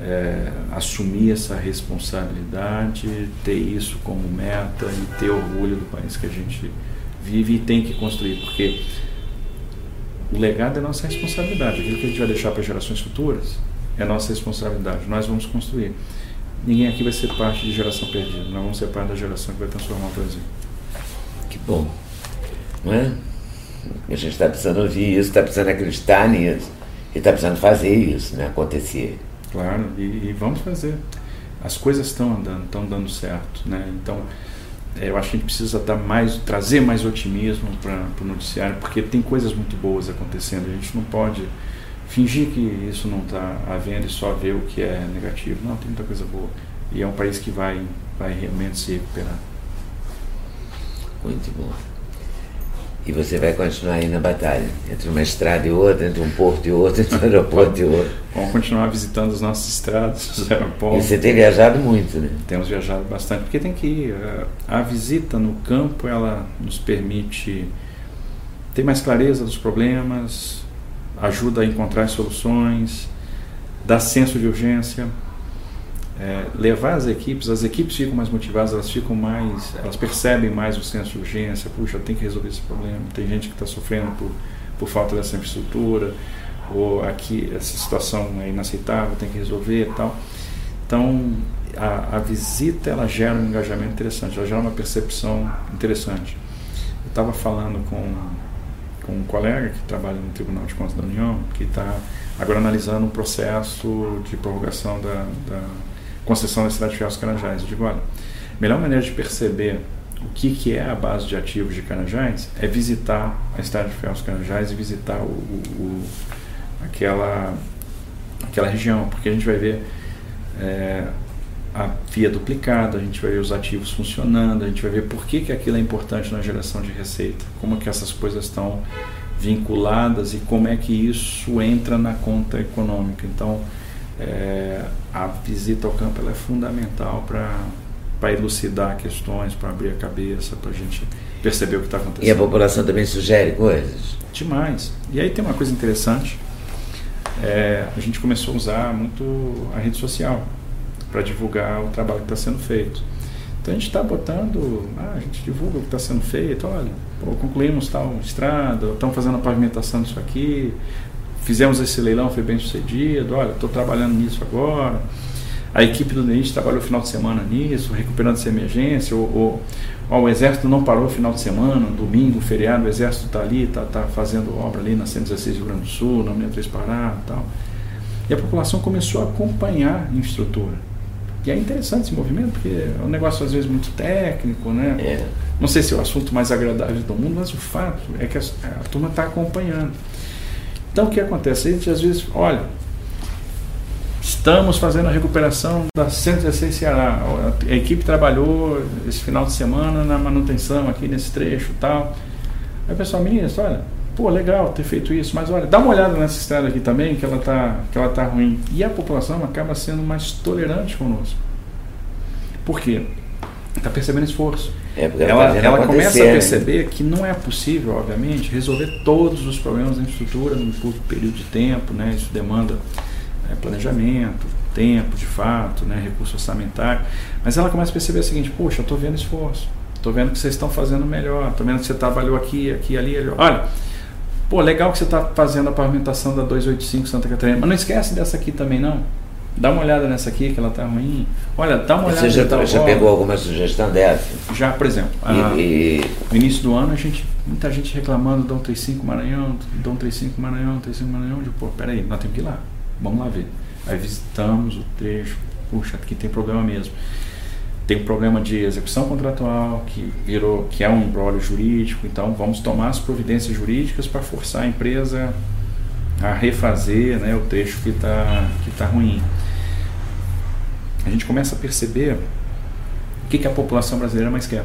Speaker 2: É, assumir essa responsabilidade, ter isso como meta e ter orgulho do país que a gente vive e tem que construir, porque o legado é nossa responsabilidade. Aquilo que a gente vai deixar para gerações futuras é nossa responsabilidade. Nós vamos construir. Ninguém aqui vai ser parte de geração perdida. Nós vamos ser parte da geração que vai transformar o Brasil.
Speaker 3: Que bom. Não é? A gente está precisando ouvir isso, está precisando acreditar nisso. E está precisando fazer isso, né? acontecer.
Speaker 2: Claro, e, e vamos fazer. As coisas estão andando, estão dando certo, né? Então, eu acho que a gente precisa dar mais, trazer mais otimismo para o noticiário, porque tem coisas muito boas acontecendo. A gente não pode fingir que isso não está havendo e só ver o que é negativo. Não, tem muita coisa boa. E é um país que vai, vai realmente se recuperar.
Speaker 3: Muito bom. E você vai continuar aí na batalha, entre uma estrada e outra, entre um porto e outro, entre um aeroporto e outro.
Speaker 2: Vamos continuar visitando os nossos estradas, os aeroportos.
Speaker 3: E você tem viajado muito, né?
Speaker 2: Temos viajado bastante, porque tem que ir. A visita no campo, ela nos permite ter mais clareza dos problemas, ajuda a encontrar soluções, dá senso de urgência é, levar as equipes, as equipes ficam mais motivadas, elas ficam mais, elas percebem mais o senso de urgência, puxa, tem que resolver esse problema, tem gente que está sofrendo por, por falta dessa infraestrutura, ou aqui essa situação é inaceitável, tem que resolver e tal. Então, a, a visita ela gera um engajamento interessante, ela gera uma percepção interessante. Eu estava falando com, com um colega que trabalha no Tribunal de Contas da União, que está agora analisando um processo de prorrogação da, da concessão da cidade de Fiel Carajás. Eu digo, olha, a melhor maneira de perceber o que, que é a base de ativos de Carajás é visitar a cidade de Fiel Carajás e visitar o, o, o, aquela, aquela região, porque a gente vai ver é, a via duplicada, a gente vai ver os ativos funcionando, a gente vai ver por que, que aquilo é importante na geração de receita, como que essas coisas estão vinculadas e como é que isso entra na conta econômica. Então, é, a visita ao campo é fundamental para elucidar questões, para abrir a cabeça, para a gente perceber o que está acontecendo.
Speaker 3: E a população também sugere coisas?
Speaker 2: Demais. E aí tem uma coisa interessante, é, a gente começou a usar muito a rede social para divulgar o trabalho que está sendo feito. Então a gente está botando, ah, a gente divulga o que está sendo feito, olha, pô, concluímos tal estrada, estamos fazendo a pavimentação disso aqui, fizemos esse leilão, foi bem sucedido, olha, estou trabalhando nisso agora. A equipe do DENIT trabalhou o final de semana nisso, recuperando essa emergência, ou, ou ó, o Exército não parou final de semana, domingo, feriado, o Exército está ali, está tá fazendo obra ali na 116 Rio Grande do Sul, na 63 Pará e tal. E a população começou a acompanhar a infraestrutura. E é interessante esse movimento, porque é um negócio às vezes muito técnico, né? É. Não sei se é o assunto mais agradável do mundo, mas o fato é que a, a turma está acompanhando. Então o que acontece? A gente às vezes, olha, estamos fazendo a recuperação da 116 Ceará. A equipe trabalhou esse final de semana na manutenção aqui nesse trecho e tal. Aí o pessoal, ministro, olha, pô, legal ter feito isso, mas olha, dá uma olhada nessa estrada aqui também, que ela tá, que ela tá ruim. E a população acaba sendo mais tolerante conosco. Por quê? Está percebendo esforço. É ela, tá ela começa a né? perceber que não é possível, obviamente, resolver todos os problemas da infraestrutura num curto período de tempo, né? Isso demanda é, planejamento, tempo de fato, né? recurso orçamentário. Mas ela começa a perceber o seguinte: poxa, eu estou vendo esforço, estou vendo que vocês estão fazendo melhor, estou vendo que você trabalhou aqui, aqui, ali, ali. Olha, pô, legal que você está fazendo a pavimentação da 285 Santa Catarina, mas não esquece dessa aqui também, não. Dá uma olhada nessa aqui, que ela está ruim. Olha, dá uma olhada.
Speaker 3: Você já, já pegou alguma sugestão dessa?
Speaker 2: Já, por exemplo. A, e, No início do ano, a gente, muita gente reclamando do 35 Maranhão, Dom 35 Maranhão, 35 Maranhão. De, pô, peraí, nós temos que ir lá. Vamos lá ver. Aí visitamos o trecho. Puxa, aqui tem problema mesmo. Tem um problema de execução contratual que virou, que é um embrólio jurídico. Então, vamos tomar as providências jurídicas para forçar a empresa a refazer né, o trecho que está que tá ruim a gente começa a perceber o que, que a população brasileira mais quer.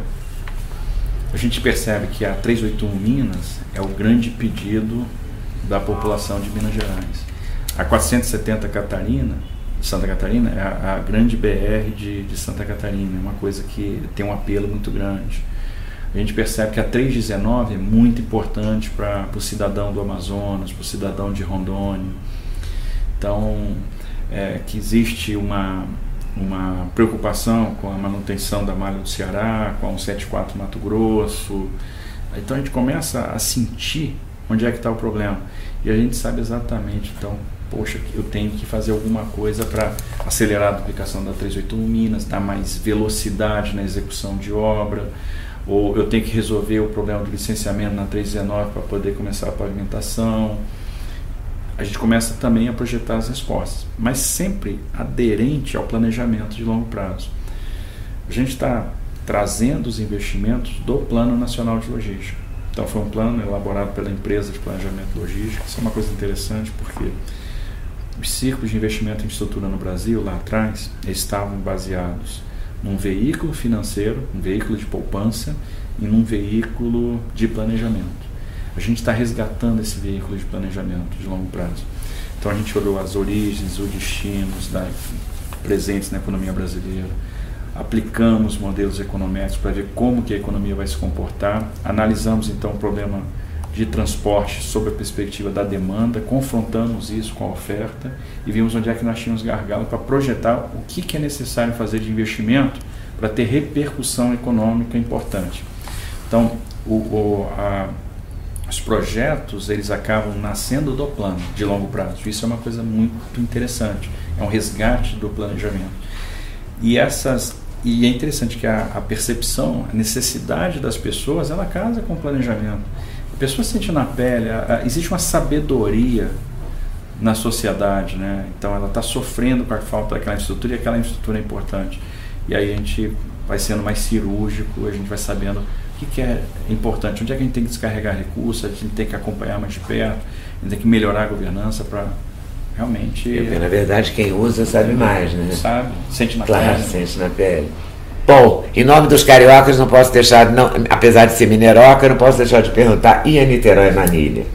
Speaker 2: A gente percebe que a 381 Minas é o grande pedido da população de Minas Gerais. A 470 Catarina, Santa Catarina, é a, a grande BR de, de, Santa Catarina, é uma coisa que tem um apelo muito grande. A gente percebe que a 319 é muito importante para o cidadão do Amazonas, para o cidadão de Rondônia. Então, é, que existe uma, uma preocupação com a manutenção da malha do Ceará, com a 174 Mato Grosso. Então a gente começa a sentir onde é que está o problema. E a gente sabe exatamente, então, poxa, eu tenho que fazer alguma coisa para acelerar a duplicação da 381 Minas, dar mais velocidade na execução de obra, ou eu tenho que resolver o problema do licenciamento na 319 para poder começar a pavimentação. A gente começa também a projetar as respostas, mas sempre aderente ao planejamento de longo prazo. A gente está trazendo os investimentos do Plano Nacional de Logística. Então foi um plano elaborado pela empresa de planejamento logístico. Isso é uma coisa interessante porque os círculos de investimento em estrutura no Brasil lá atrás estavam baseados num veículo financeiro, um veículo de poupança e num veículo de planejamento. A gente está resgatando esse veículo de planejamento de longo prazo. Então a gente olhou as origens, os destinos da, presentes na economia brasileira, aplicamos modelos econômicos para ver como que a economia vai se comportar, analisamos então o problema de transporte sob a perspectiva da demanda, confrontamos isso com a oferta e vimos onde é que nós tínhamos gargalo para projetar o que, que é necessário fazer de investimento para ter repercussão econômica importante. Então, o, o, a, os projetos eles acabam nascendo do plano de longo prazo. Isso é uma coisa muito interessante. É um resgate do planejamento. E essas e é interessante que a, a percepção, a necessidade das pessoas, ela casa com o planejamento. A pessoa sente na pele, a, a, existe uma sabedoria na sociedade, né? Então ela está sofrendo com a falta daquela estrutura e aquela estrutura é importante. E aí a gente vai sendo mais cirúrgico, a gente vai sabendo o que, que é importante, onde é que a gente tem que descarregar recursos, a gente tem que acompanhar mais perto, a gente tem que melhorar a governança para realmente.
Speaker 3: Porque, na verdade, quem usa sabe mais, né?
Speaker 2: Sabe, sente na
Speaker 3: claro,
Speaker 2: pele.
Speaker 3: sente na pele. Bom, em nome dos cariocas, não posso deixar, não, apesar de ser mineroca, não posso deixar de perguntar: e a Niterói Manilha?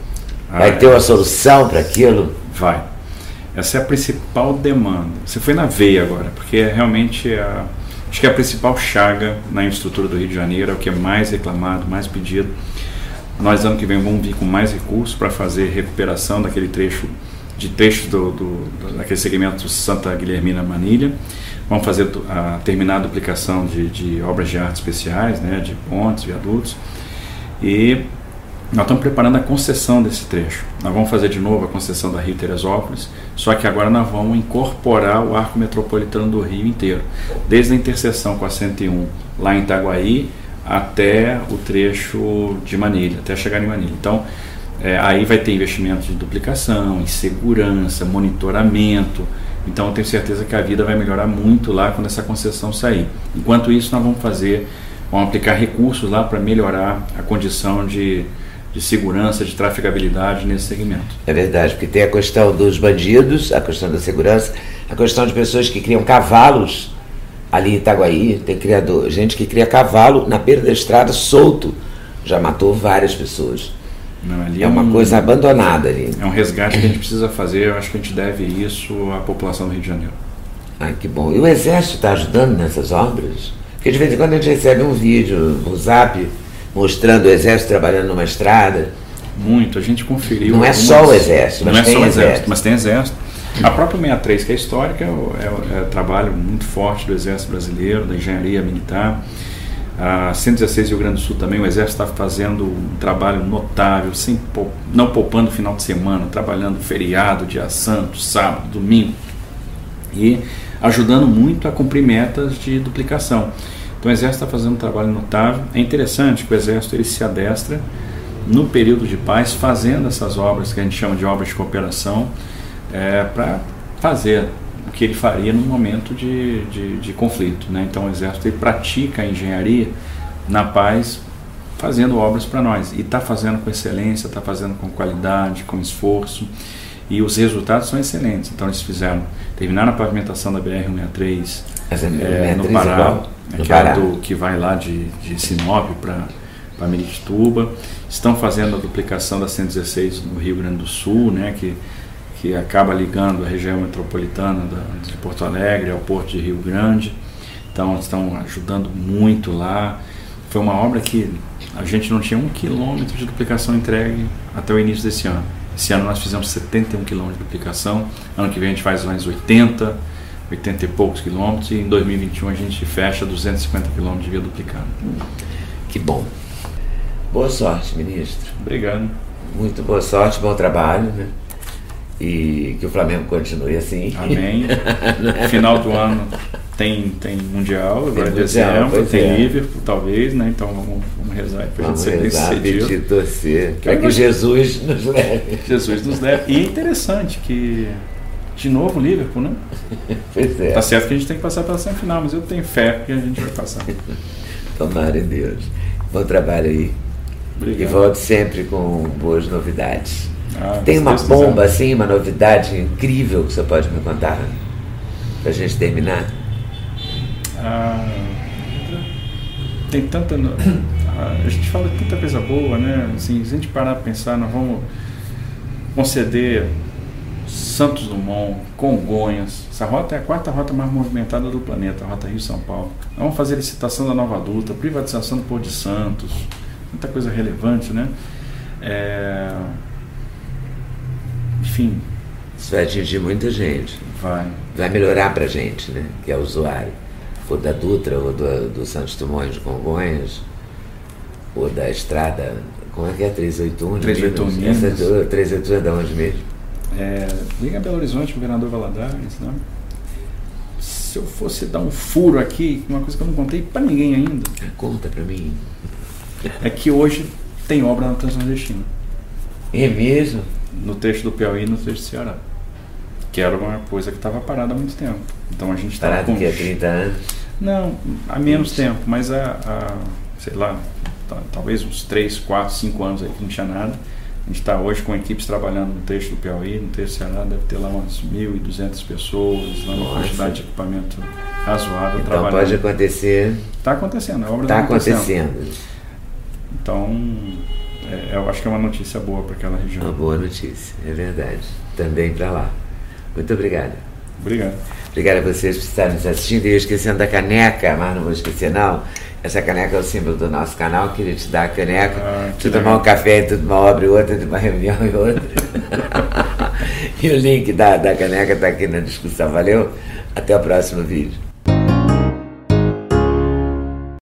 Speaker 3: Vai ah, ter uma solução para aquilo?
Speaker 2: Vai. Essa é a principal demanda. Você foi na veia agora, porque é realmente a, acho que é a principal chaga na infraestrutura do Rio de Janeiro, é o que é mais reclamado, mais pedido. Nós, ano que vem, vamos vir com mais recursos para fazer recuperação daquele trecho de trechos do, do, daquele segmento Santa Guilhermina Manilha. Vamos fazer a, terminar a duplicação de, de obras de arte especiais, né, de pontes, viadutos. E nós estamos preparando a concessão desse trecho. Nós vamos fazer de novo a concessão da Rio Teresópolis, só que agora nós vamos incorporar o arco metropolitano do Rio inteiro, desde a interseção com a 101 lá em Itaguaí até o trecho de Manilha, até chegar em Manilha. Então, é, aí vai ter investimentos de duplicação, em segurança, monitoramento. Então eu tenho certeza que a vida vai melhorar muito lá quando essa concessão sair. Enquanto isso, nós vamos fazer, vamos aplicar recursos lá para melhorar a condição de, de segurança, de trafegabilidade nesse segmento.
Speaker 3: É verdade, porque tem a questão dos bandidos, a questão da segurança, a questão de pessoas que criam cavalos ali em Itaguaí, tem criador, gente que cria cavalo na beira da estrada solto, já matou várias pessoas. Não, é, é uma um, coisa abandonada ali.
Speaker 2: É um resgate que a gente precisa fazer, eu acho que a gente deve isso à população do Rio de Janeiro.
Speaker 3: Ai, que bom. E o Exército está ajudando nessas obras? Porque de vez em quando a gente recebe um vídeo no zap mostrando o Exército trabalhando numa estrada.
Speaker 2: Muito, a gente conferiu.
Speaker 3: Não algumas... é só o Exército, mas não é só o exército, exército,
Speaker 2: mas tem Exército. A própria 63, que é histórica, é, é, é trabalho muito forte do Exército Brasileiro, da engenharia militar. A 116 Rio Grande do Sul também, o Exército está fazendo um trabalho notável, sem, não poupando final de semana, trabalhando feriado, dia santo, sábado, domingo, e ajudando muito a cumprir metas de duplicação. Então o Exército está fazendo um trabalho notável. É interessante que o Exército ele se adestra no período de paz, fazendo essas obras que a gente chama de obras de cooperação, é, para fazer o que ele faria no momento de, de, de conflito. Né? Então o Exército ele pratica a engenharia na paz, fazendo obras para nós. E está fazendo com excelência, está fazendo com qualidade, com esforço. E os resultados são excelentes. Então eles fizeram, terminaram a pavimentação da BR-163 é, no Pará, no Pará. Do, que vai lá de, de Sinop para Miritituba, estão fazendo a duplicação da 116 no Rio Grande do Sul, né, que que acaba ligando a região metropolitana de Porto Alegre ao Porto de Rio Grande. Então, estão ajudando muito lá. Foi uma obra que a gente não tinha um quilômetro de duplicação entregue até o início desse ano. Esse ano nós fizemos 71 quilômetros de duplicação. Ano que vem a gente faz mais 80, 80 e poucos quilômetros. E em 2021 a gente fecha 250 quilômetros de via duplicada.
Speaker 3: Que bom. Boa sorte, ministro.
Speaker 2: Obrigado.
Speaker 3: Muito boa sorte, bom trabalho. Né? e que o Flamengo continue assim.
Speaker 2: Amém. Final do ano Tem, tem Mundial, agora em dezembro, tem é. Liverpool, talvez, né? Então vamos, vamos rezar pra
Speaker 3: vamos
Speaker 2: gente ser
Speaker 3: rezar, bem sucedido. Torcer. Para que Jesus nos leve.
Speaker 2: Jesus nos leve. E é interessante que, de novo, Liverpool, né?
Speaker 3: pois é.
Speaker 2: Tá certo que a gente tem que passar pela semifinal, mas eu tenho fé que a gente vai passar.
Speaker 3: Tomara em Deus. Bom trabalho aí. Obrigado. E volte sempre com boas novidades. Ah, tem uma bomba, assim, uma novidade incrível que você pode me contar? Pra gente terminar?
Speaker 2: Ah, tem tanta. Ah, a gente fala tanta coisa boa, né? Assim, se a gente parar para pensar, nós vamos conceder Santos Dumont, Congonhas. Essa rota é a quarta rota mais movimentada do planeta, a rota Rio-São Paulo. Nós vamos fazer licitação da nova adulta, privatização do Pôr de Santos, muita coisa relevante, né? É... Enfim.
Speaker 3: Isso vai atingir muita gente.
Speaker 2: Vai.
Speaker 3: Vai melhorar para a gente, né? Que é usuário ou da Dutra, ou do, do Santos Dumont de Congonhas, ou da estrada, como é que é? 381
Speaker 2: 381 Minas.
Speaker 3: Essa 381 é da onde mesmo?
Speaker 2: É, liga Belo Horizonte, governador Valadares, né? Se eu fosse dar um furo aqui, uma coisa que eu não contei para ninguém ainda.
Speaker 3: Conta para mim.
Speaker 2: É que hoje tem obra na Transnordestina.
Speaker 3: É mesmo?
Speaker 2: No trecho do Piauí e no trecho do Ceará que era uma coisa que estava parada há muito tempo. Então a gente estava
Speaker 3: com... que há 30 anos?
Speaker 2: Não, há menos tempo, mas há, há sei lá, talvez uns 3, 4, 5 anos aí que não tinha nada. A gente está hoje com equipes trabalhando no trecho do Piauí, no trecho do Ceará, deve ter lá umas 1.200 pessoas, lá uma Nossa. quantidade de equipamento razoável
Speaker 3: então
Speaker 2: trabalhando.
Speaker 3: pode acontecer.
Speaker 2: Está acontecendo, a obra
Speaker 3: está tá acontecendo. acontecendo.
Speaker 2: Então, é, eu acho que é uma notícia boa para aquela região.
Speaker 3: Uma boa notícia, é verdade. Também para lá. Muito obrigado.
Speaker 2: Obrigado.
Speaker 3: Obrigado a vocês por estarem nos assistindo. E eu esquecendo da caneca, mas não vou esquecer não. Essa caneca é o símbolo do nosso canal, queria te dar a caneca. Ah, tu tomar um café entre uma obra e outra, entre uma reunião e outra. e o link da, da caneca está aqui na discussão. Valeu? Até o próximo vídeo.